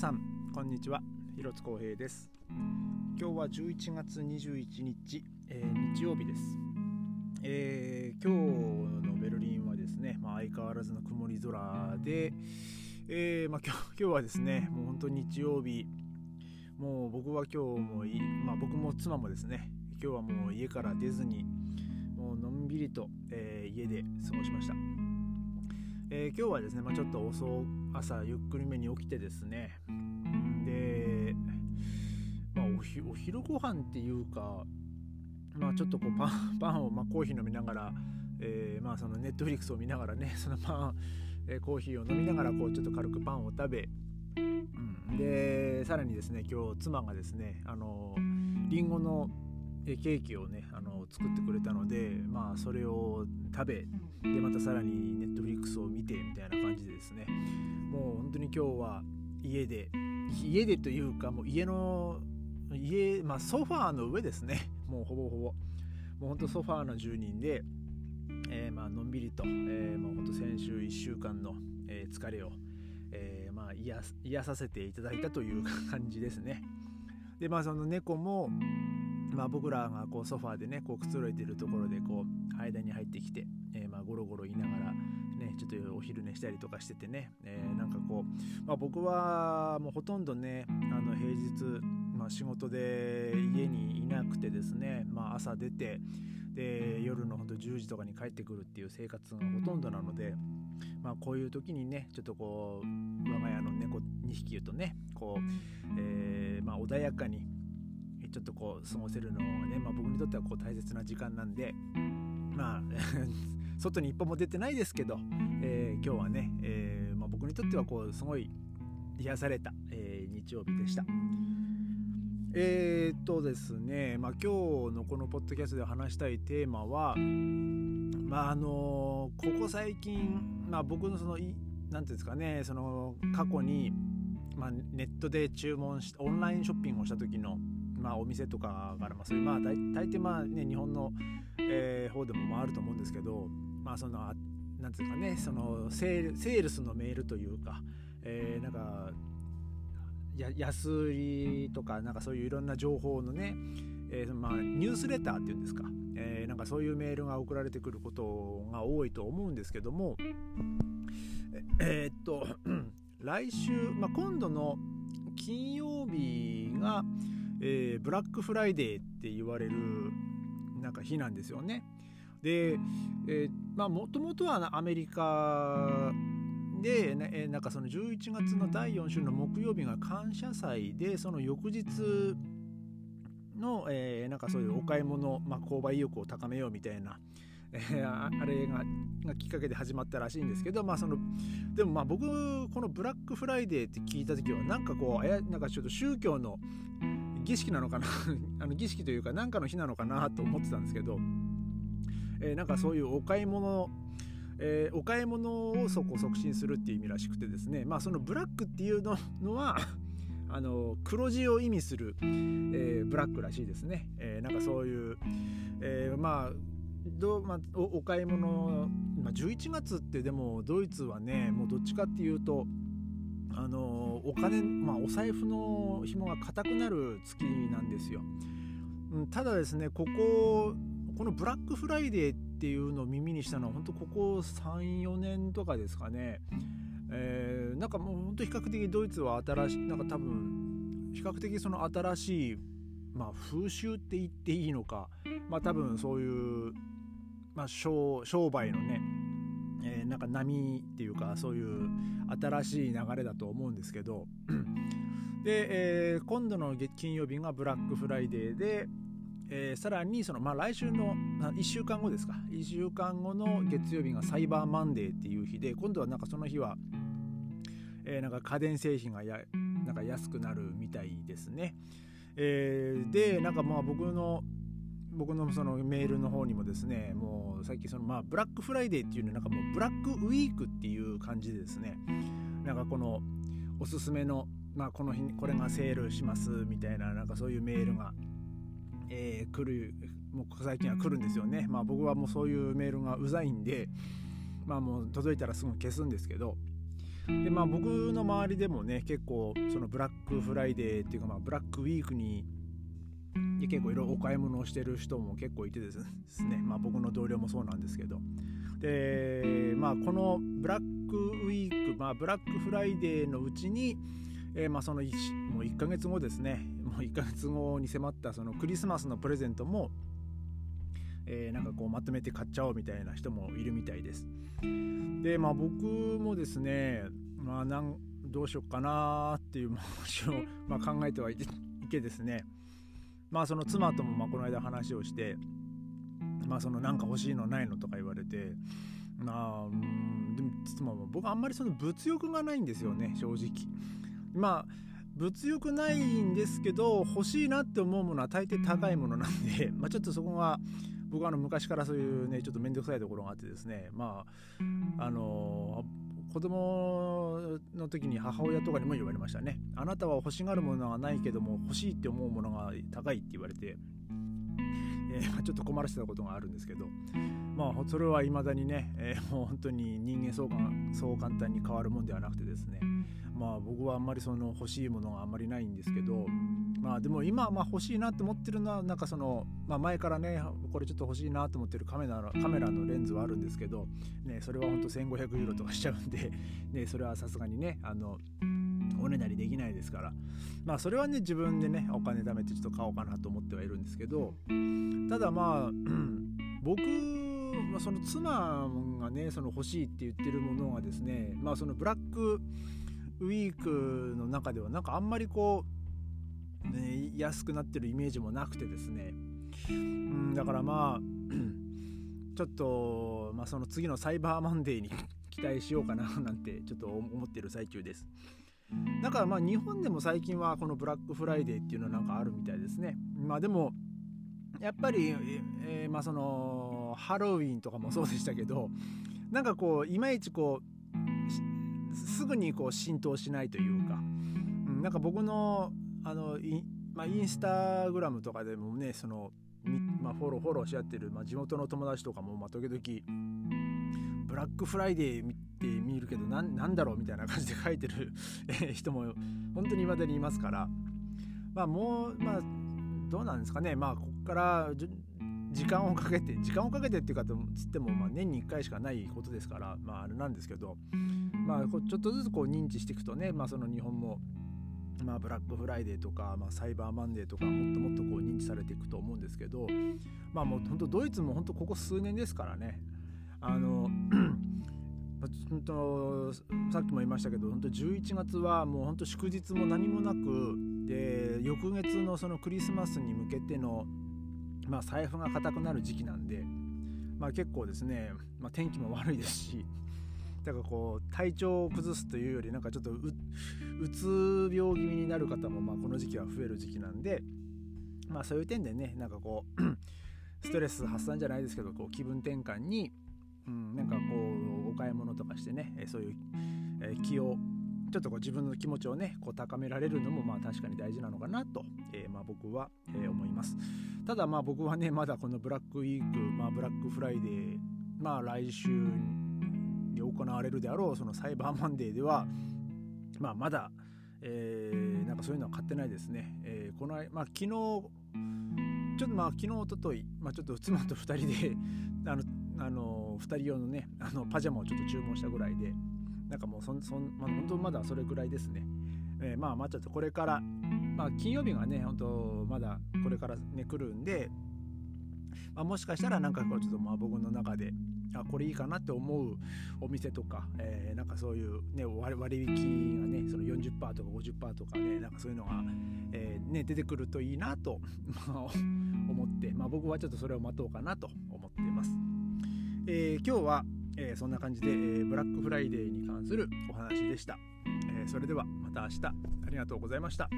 さんこんにちは。広津光平です。今日は11月21日、えー、日曜日です、えー、今日のベルリンはですね、まあ、相変わらずの曇り空で、えーまあ、今日今日はですねもう本当に日曜日。もう僕は今日もい、まあ、僕も妻もですね今日はもう家から出ずにもうのんびりと、えー、家で過ごしました。えー、今日はですね、まあ、ちょっと遅朝ゆっくりめに起きてですね。で、まあ、おひお昼ご飯っていうか、まあ、ちょっとこうパン パンを、まあ、コーヒー飲みながら、えー、まあそのネットフリックスを見ながらね そのパン、えー、コーヒーを飲みながらこうちょっと軽くパンを食べ、うん、でさらにですね今日妻がですねあのリンゴのケーキをねあの作ってくれたのでまあそれを食べでまたさらにネットフリックスを見てみたいな感じでですね。もう本当に今日は家で家でというかもう家の家、まあ、ソファーの上ですね。もうほぼほぼ。もうほんとソファーの住人で、えー、まあのんびりと、えー、もうほんと先週1週間の、疲れを、えー、まあ癒癒させていただいたという感じですね。でまあその猫もまあ、僕らがこうソファーでねこうくつろいでるところでこう間に入ってきて、えー、まあゴロゴロ言いながら、ね、ちょっとお昼寝したりとかしててね、えー、なんかこう、まあ、僕はもうほとんどねあの平日、まあ、仕事で家にいなくてですね、まあ、朝出てで夜のほんと10時とかに帰ってくるっていう生活がほとんどなので、まあ、こういう時にねちょっとこう我が家の猫2匹とねこう、えーまあ、穏やかにちょっとこう過ごせるのはね、まあ、僕にとってはこう大切な時間なんでまあ 外に一歩も出てないですけど、えー、今日はね、えー、まあ、僕にとってはこうすごい癒された、えー、日曜日でした。えー、っとですね、まあ、今日のこのポッドキャストで話したいテーマは、まああのここ最近、まあ、僕のその何て言うんですかねその過去に、まあ、ネットで注文しオンラインショッピングをした時のまあ、お店とかから、まあ、それまあ大抵まあね日本の、えー、方でもまあると思うんですけどまあそのなんていうかねそのセールセールスのメールというか、えー、なんかや安売りとかなんかそういういろんな情報のね、えー、まあ、ニュースレターっていうんですか、えー、なんかそういうメールが送られてくることが多いと思うんですけどもえー、っと 来週、まあ、今度の金曜日が、えー、ブラックフライデーって言われるなんか日なんですよね。で、まあもともとはアメリカで、ね、なんかその11月の第4週の木曜日が感謝祭でその翌日の、えー、なんかそういうお買い物、まあ、購買意欲を高めようみたいな、あれががきっかけで始まったらしいんですけど、まあ、そのでもまあ僕このブラックフライデーって聞いた時はなんかこうなんかちょっと宗教の儀式なのかな？あの儀式というか何かの日なのかなと思ってたんですけど、えー、なんかそういうお買い物えー、お買い物をそこ促進するっていう意味らしくてですねまあそのブラックっていうのはあの黒字を意味する、えー、ブラックらしいですね、えー、なんかそういう、えー、まあどうまあ、おお買い物、まあ、11月ってでもドイツはねもうどっちかっていうとあのお金、まあ、お財布の紐が硬くなる月なんですよ。ただですねこここのブラックフライデーっていうのを耳にしたのは本当ここ34年とかですかね、えー、なんかもう本当比較的ドイツは新しいなんか多分比較的その新しい、まあ、風習って言っていいのかまあ多分そういう、まあ、商売のねえー、なんか波っていうかそういう新しい流れだと思うんですけど で、えー、今度の金曜日がブラックフライデーで、えー、さらにその、まあ、来週の1週間後ですか1週間後の月曜日がサイバーマンデーっていう日で今度はなんかその日は、えー、なんか家電製品がやなんか安くなるみたいですね。えー、でなんかまあ僕の僕のそのメールの方にもですねもうさっきそのまあブラックフライデーっていうのなんかもうブラックウィークっていう感じでですねなんかこのおすすめのまあこの日これがセールしますみたいななんかそういうメールが、えー、来るもう最近は来るんですよね。まあ僕はもうそういうメールがうざいんでまあもう届いたらすぐ消すんですけどでまあ僕の周りでもね結構そのブラックフライデーっていうかまあブラックウィークにで結構いろいろお買い物をしてる人も結構いてですね、まあ、僕の同僚もそうなんですけど。でまあこのブラックウィーク、まあ、ブラックフライデーのうちに、えー、まあその 1, もう1ヶ月後ですね。もう1ヶ月後に迫ったそのクリスマスのプレゼントも、えー、なんかこうまとめて買っちゃおうみたいな人もいるみたいです。でまあ僕もですねまあなんどうしようかなっていう話を、まあ、考えてはいてですねまあその妻ともまあこの間話をしてまあそのなんか欲しいのないのとか言われてまあうんでも妻も僕あんまりその物欲がないんですよね正直。まあ物欲ないんですけど欲しいなって思うものは大抵高いものなんで、まあ、ちょっとそこが僕はあの昔からそういうねちょっと面倒くさいところがあってですねまああの子供の時に母親とかにも言われましたね。あなたは欲しがるものはないけども欲しいって思うものが高いって言われて、えー、ちょっと困らせたことがあるんですけど。まあそれはいまだにね、えー、もう本当に人間そうかそう簡単に変わるもんではなくてですね。まあ僕はあんまりその欲しいものがあんまりないんですけど。まあでも今まあ欲しいなって思ってるのはなんかその、まあ、前からねこれちょっと欲しいなと思ってるカメラカメラのレンズはあるんですけど、ね、それは本当1500ユーロとかしちゃうんで、ね、それはさすがにねあのおねだりできないですから。まあそれはね自分でねお金貯めてちょっと買おうかなと思ってはいるんですけどただまあ、僕まあ、その妻がねその欲しいって言ってるものがですねまあそのブラックウィークの中ではなんかあんまりこう、ね、安くなってるイメージもなくてですね、うん、だからまあ ちょっと、まあ、その次のサイバーマンデーに 期待しようかな なんてちょっと思ってる最中です。だからまあ日本でも最近はこのブラックフライデーっていうのなんかあるみたいですね。まあでもやっぱり、えー、まあそのハロウィンとかもそうでしたけどなんかこういまいちこうすぐにこう浸透しないというか、うん、なんか僕のあのイ,、まあ、インスタグラムとかでもねその、まあ、フォローフォローし合ってる、まあ、地元の友達とかも、まあ、時々ブラックフライデーって見るけどなんだろうみたいな感じで書いてる人も本当に未だにいますから。まあもうまあどうなんですかね。まあここから時間をかけて時間をかけてっていうかとつってもまあ年に1回しかないことですからまああれなんですけど。まあちょっとずつこう認知していくとねまあその日本もまあ、ブラックフライデーとか、まあ、サイバーマンデーとかもっともっとこう認知されていくと思うんですけどまあもう本当ドイツも本当ここ数年ですからね。あの 本当さっきも言いましたけど本当11月はもう本当祝日も何もなくで翌月のそのクリスマスに向けての、まあ、財布が硬くなる時期なんで、まあ、結構ですね、まあ、天気も悪いですしだからこう体調を崩すというよりなんかちょっとうつ病気味になる方もまあこの時期は増える時期なんで、まあ、そういう点でねなんかこう ストレス発散じゃないですけどこう気分転換に、うん、なんかこうお買い物とかしてねそういう、え気をちょっとこう自分の気持ちをねこう高められるのもまあ確かに大事なのかなと、えー、まあ僕は、え、思います。ただまあ僕はねまだこのブラックウィーク、まあ、ブラックフライデーまあ来週に行われるであろうそのサイバーマンデーではまあまだ、えー、なんかそういうのは買ってないですね、えー、このまあ昨日ちょっとまあ昨日おととい、まあ、ちょっと妻と2人であのあの2人用のねあのパジャマをちょっと注文したぐらいでなんかもうそんそん、まあ、本当まだそれぐらいですね。えー、まあまあちょっとこれから、まあ、金曜日がね本当まだこれからね来るんで、まあ、もしかしたらなんかこうちょっとまあ僕の中であこれいいかなって思うお店とか、えー、なんかそういう、ね、割引がねその40%とか50%とかねなんかそういうのが、えー、ね、出てくるといいなと 思って、まあ、僕はちょっとそれを待とうかなと思っています。えー、今日はえー、そんな感じで、えー、ブラックフライデーに関するお話でした、えー、それではまた明日。ありがとうございました。